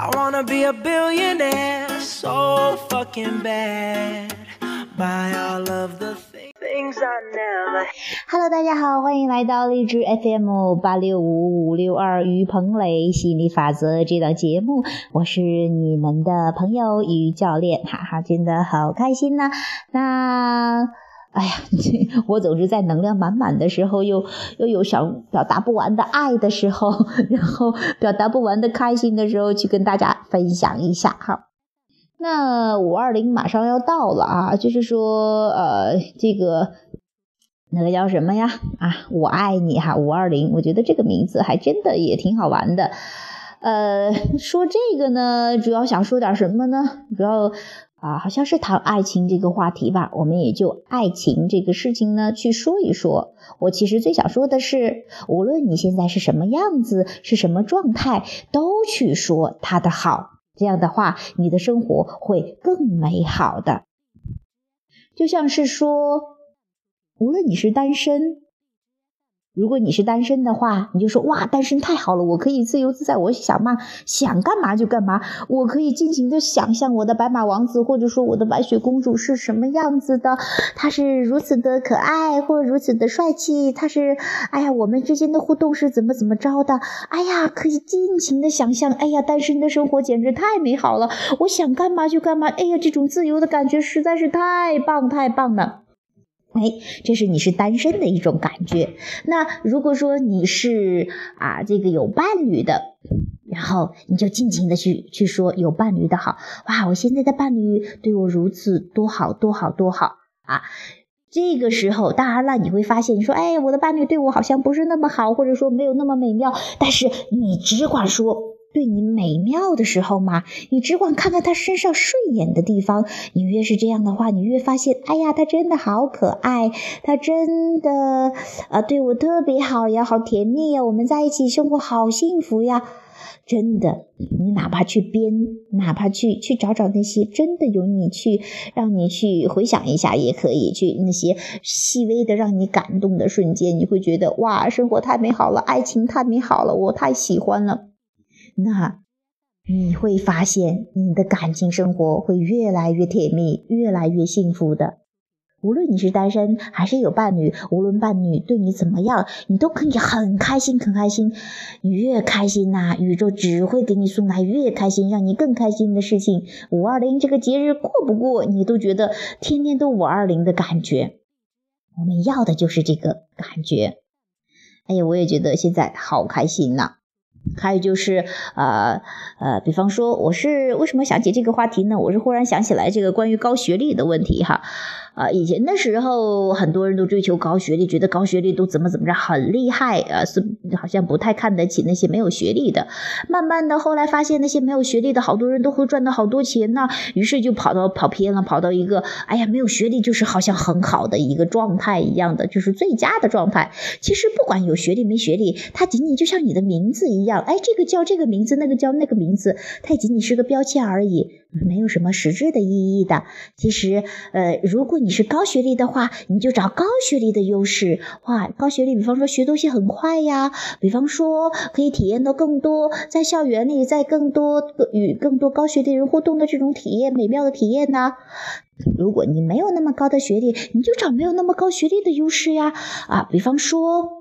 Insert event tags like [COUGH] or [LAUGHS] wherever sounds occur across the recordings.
I wanna be a billionaire so fucking bad. by all of the things. I never Hello，大家好，欢迎来到荔枝 FM 八六五五六二于鹏磊吸引力法则这档节目，我是你们的朋友于教练，哈哈，真的好开心呐、那。哎呀，[LAUGHS] 我总是在能量满满的时候，又又有想表达不完的爱的时候，[LAUGHS] 然后表达不完的开心的时候，去跟大家分享一下哈。那五二零马上要到了啊，就是说，呃，这个那个叫什么呀？啊，我爱你哈，五二零，我觉得这个名字还真的也挺好玩的。呃，说这个呢，主要想说点什么呢？主要啊，好像是谈爱情这个话题吧，我们也就爱情这个事情呢去说一说。我其实最想说的是，无论你现在是什么样子，是什么状态，都去说他的好。这样的话，你的生活会更美好的。就像是说，无论你是单身，如果你是单身的话，你就说哇，单身太好了，我可以自由自在，我想嘛想干嘛就干嘛，我可以尽情的想象我的白马王子或者说我的白雪公主是什么样子的，他是如此的可爱或如此的帅气，他是哎呀，我们之间的互动是怎么怎么着的，哎呀，可以尽情的想象，哎呀，单身的生活简直太美好了，我想干嘛就干嘛，哎呀，这种自由的感觉实在是太棒太棒了。哎，这是你是单身的一种感觉。那如果说你是啊，这个有伴侣的，然后你就尽情的去去说有伴侣的好哇，我现在的伴侣对我如此多好多好多好啊。这个时候，当然了，你会发现，你说，哎，我的伴侣对我好像不是那么好，或者说没有那么美妙。但是你只管说对你美妙的时候嘛，你只管看看他身上顺眼的地方。你越是这样的话，你越发现，哎呀，他真的好可爱，他真的啊对我特别好呀，好甜蜜呀，我们在一起生活好幸福呀。真的，你哪怕去编，哪怕去去找找那些真的有你去让你去回想一下，也可以去那些细微的让你感动的瞬间，你会觉得哇，生活太美好了，爱情太美好了，我太喜欢了。那你会发现你的感情生活会越来越甜蜜，越来越幸福的。无论你是单身还是有伴侣，无论伴侣对你怎么样，你都可以很开心，很开心。你越开心呐、宇宙只会给你送来越开心，让你更开心的事情。五二零这个节日过不过，你都觉得天天都五二零的感觉。我们要的就是这个感觉。哎呀，我也觉得现在好开心呐、还有就是，呃呃，比方说，我是为什么想起这个话题呢？我是忽然想起来这个关于高学历的问题哈。啊，以前的时候，很多人都追求高学历，觉得高学历都怎么怎么着很厉害啊，是好像不太看得起那些没有学历的。慢慢的，后来发现那些没有学历的好多人都会赚到好多钱呢、于是就跑到跑偏了，跑到一个哎呀，没有学历就是好像很好的一个状态一样的，就是最佳的状态。其实不管有学历没学历，它仅仅就像你的名字一样，哎，这个叫这个名字，那个叫那个名字，它仅仅是个标签而已，没有什么实质的意义的。其实，呃，如果你是高学历的话，你就找高学历的优势。哇，高学历，比方说学东西很快呀，比方说可以体验到更多在校园里，在更多与更多高学历人互动的这种体验，美妙的体验呢。如果你没有那么高的学历，你就找没有那么高学历的优势呀。啊，比方说。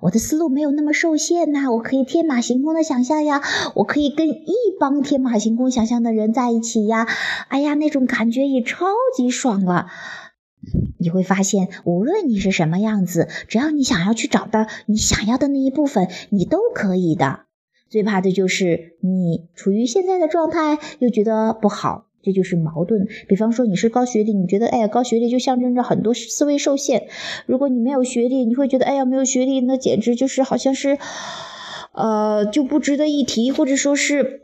我的思路没有那么受限呐、我可以天马行空的想象呀，我可以跟一帮天马行空想象的人在一起呀，哎呀，那种感觉也超级爽了。你会发现，无论你是什么样子，只要你想要去找到你想要的那一部分，你都可以的。最怕的就是你处于现在的状态，又觉得不好，这就是矛盾。比方说你是高学历，你觉得哎呀高学历就象征着很多思维受限；如果你没有学历，你会觉得哎呀没有学历那简直就是好像是，呃就不值得一提，或者说是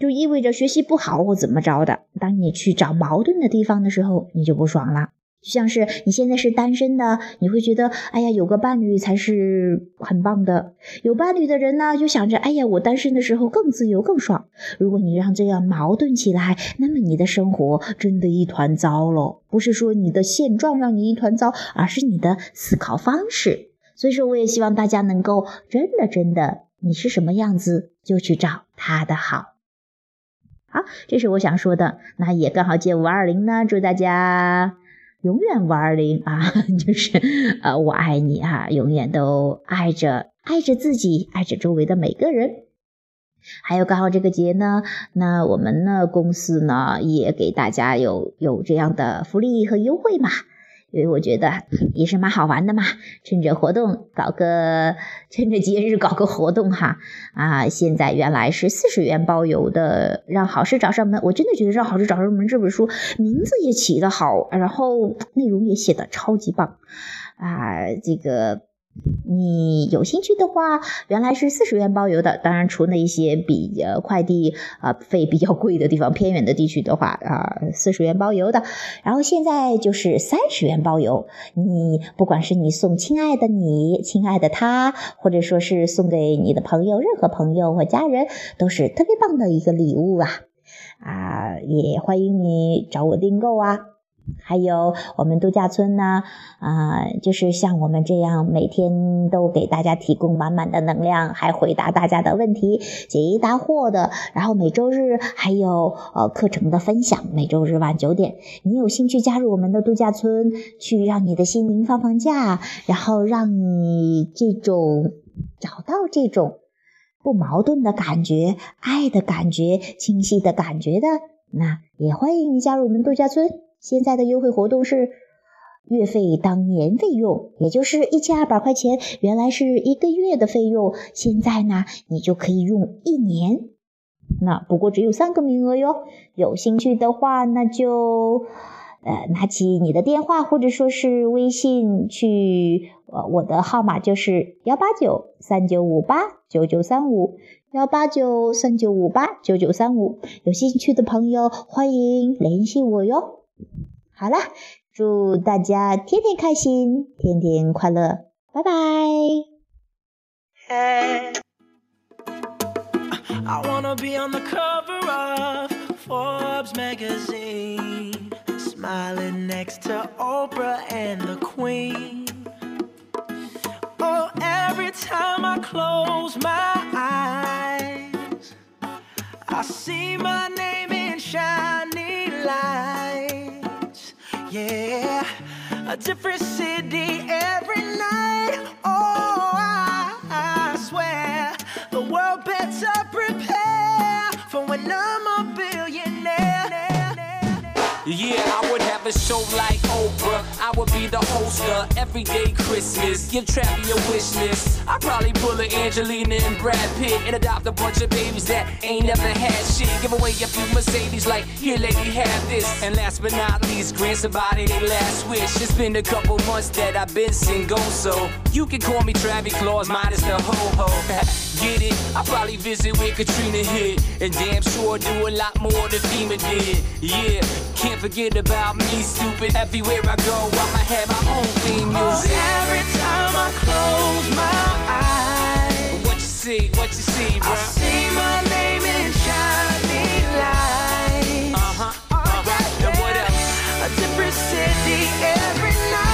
就意味着学习不好或怎么着的。当你去找矛盾的地方的时候，你就不爽了。就像是你现在是单身的，你会觉得，哎呀，有个伴侣才是很棒的。有伴侣的人呢，就想着，哎呀，我单身的时候更自由、更爽。如果你让这样矛盾起来，那么你的生活真的一团糟了。不是说你的现状让你一团糟，而是你的思考方式。所以说，我也希望大家能够真的、真的你是什么样子，就去找他的好。好，这是我想说的。那也刚好借五二零呢，祝大家永远五二零啊，[LAUGHS] 就是呃，我爱你啊，永远都爱着爱着自己，爱着周围的每个人。还有刚好这个节呢，那我们呢公司呢也给大家有有这样的福利和优惠嘛，因为我觉得也是蛮好玩的嘛，趁着活动搞个，趁着节日搞个活动哈啊！现在原来是四十元包邮的，让好事找上门，我真的觉得让好事找上门这本书名字也起得好，然后内容也写的超级棒啊，这个。你有兴趣的话，原来是四十元包邮的。当然，除了一些比呃快递啊费比较贵的地方、偏远的地区的话啊，四十元包邮的。然后现在就是三十元包邮。你不管是你送亲爱的你、亲爱的他，或者说是送给你的朋友，任何朋友或家人，都是特别棒的一个礼物啊！啊，也欢迎你找我订购啊。还有我们度假村呢，啊，就是像我们这样每天都给大家提供满满的能量，还回答大家的问题，解疑答惑的。然后每周日还有呃课程的分享，每周日晚九点，你有兴趣加入我们的度假村，去让你的心灵放放假，然后让你这种找到这种不矛盾的感觉、爱的感觉、清晰的感觉的，那也欢迎你加入我们度假村。现在的优惠活动是月费当年费用，也就是一千二百块钱，原来是一个月的费用，现在呢你就可以用一年。那不过只有三个名额哟，有兴趣的话那就呃拿起你的电话或者说是微信去，呃我的号码就是幺八九三九五八九九三五幺八九三九五八九九三五，有兴趣的朋友欢迎联系我哟。好了，祝大家天天开心，天天快乐，拜拜。Hey, I wanna be on the cover of Forbes magazine, smiling next to Oprah and the Queen. Oh, every time I close my eyes, I see my name in shiny lights. Yeah, a different city every night. Oh, I, I swear the world better prepare for when I'm a billionaire. Yeah, I would have a show like Oprah. I would be the host of Everyday Christmas. Give Travi a wish list. I'd probably pull a Angelina and Brad Pitt and adopt a bunch of babies that ain't never had shit. Give away a few Mercedes, like, here, lady, have this. And last but not least, grant somebody their last wish. It's been a couple months that I've been single, so you can call me Travi Claus, minus the ho ho. [LAUGHS] Get it? I probably visit with Katrina hit, and damn sure do a lot more than FEMA did. Yeah, can't forget about me, stupid. Everywhere I go, I'ma have my own theme music. Oh, every time I close my eyes, What you see? What you see, bro? I see my name in shiny lights. Uh huh. Uh huh. And what else? A different city every night.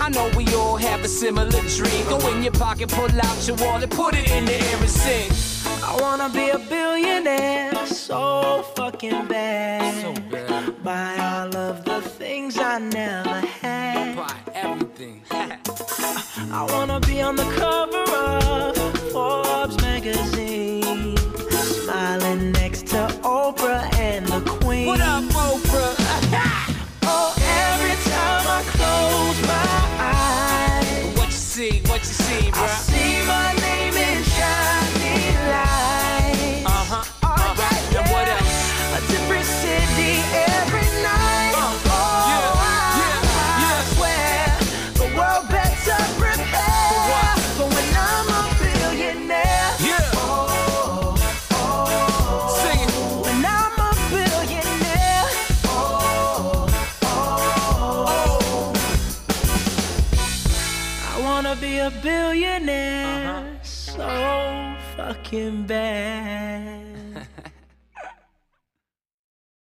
I know we all have a similar dream. Go in your pocket, pull out your wallet, put it in the air and sing. I wanna be a billionaire so fucking bad. So bad. Buy all of the things I never had. Buy everything. [LAUGHS] I wanna be on the cover of what you see, bruh. looking back.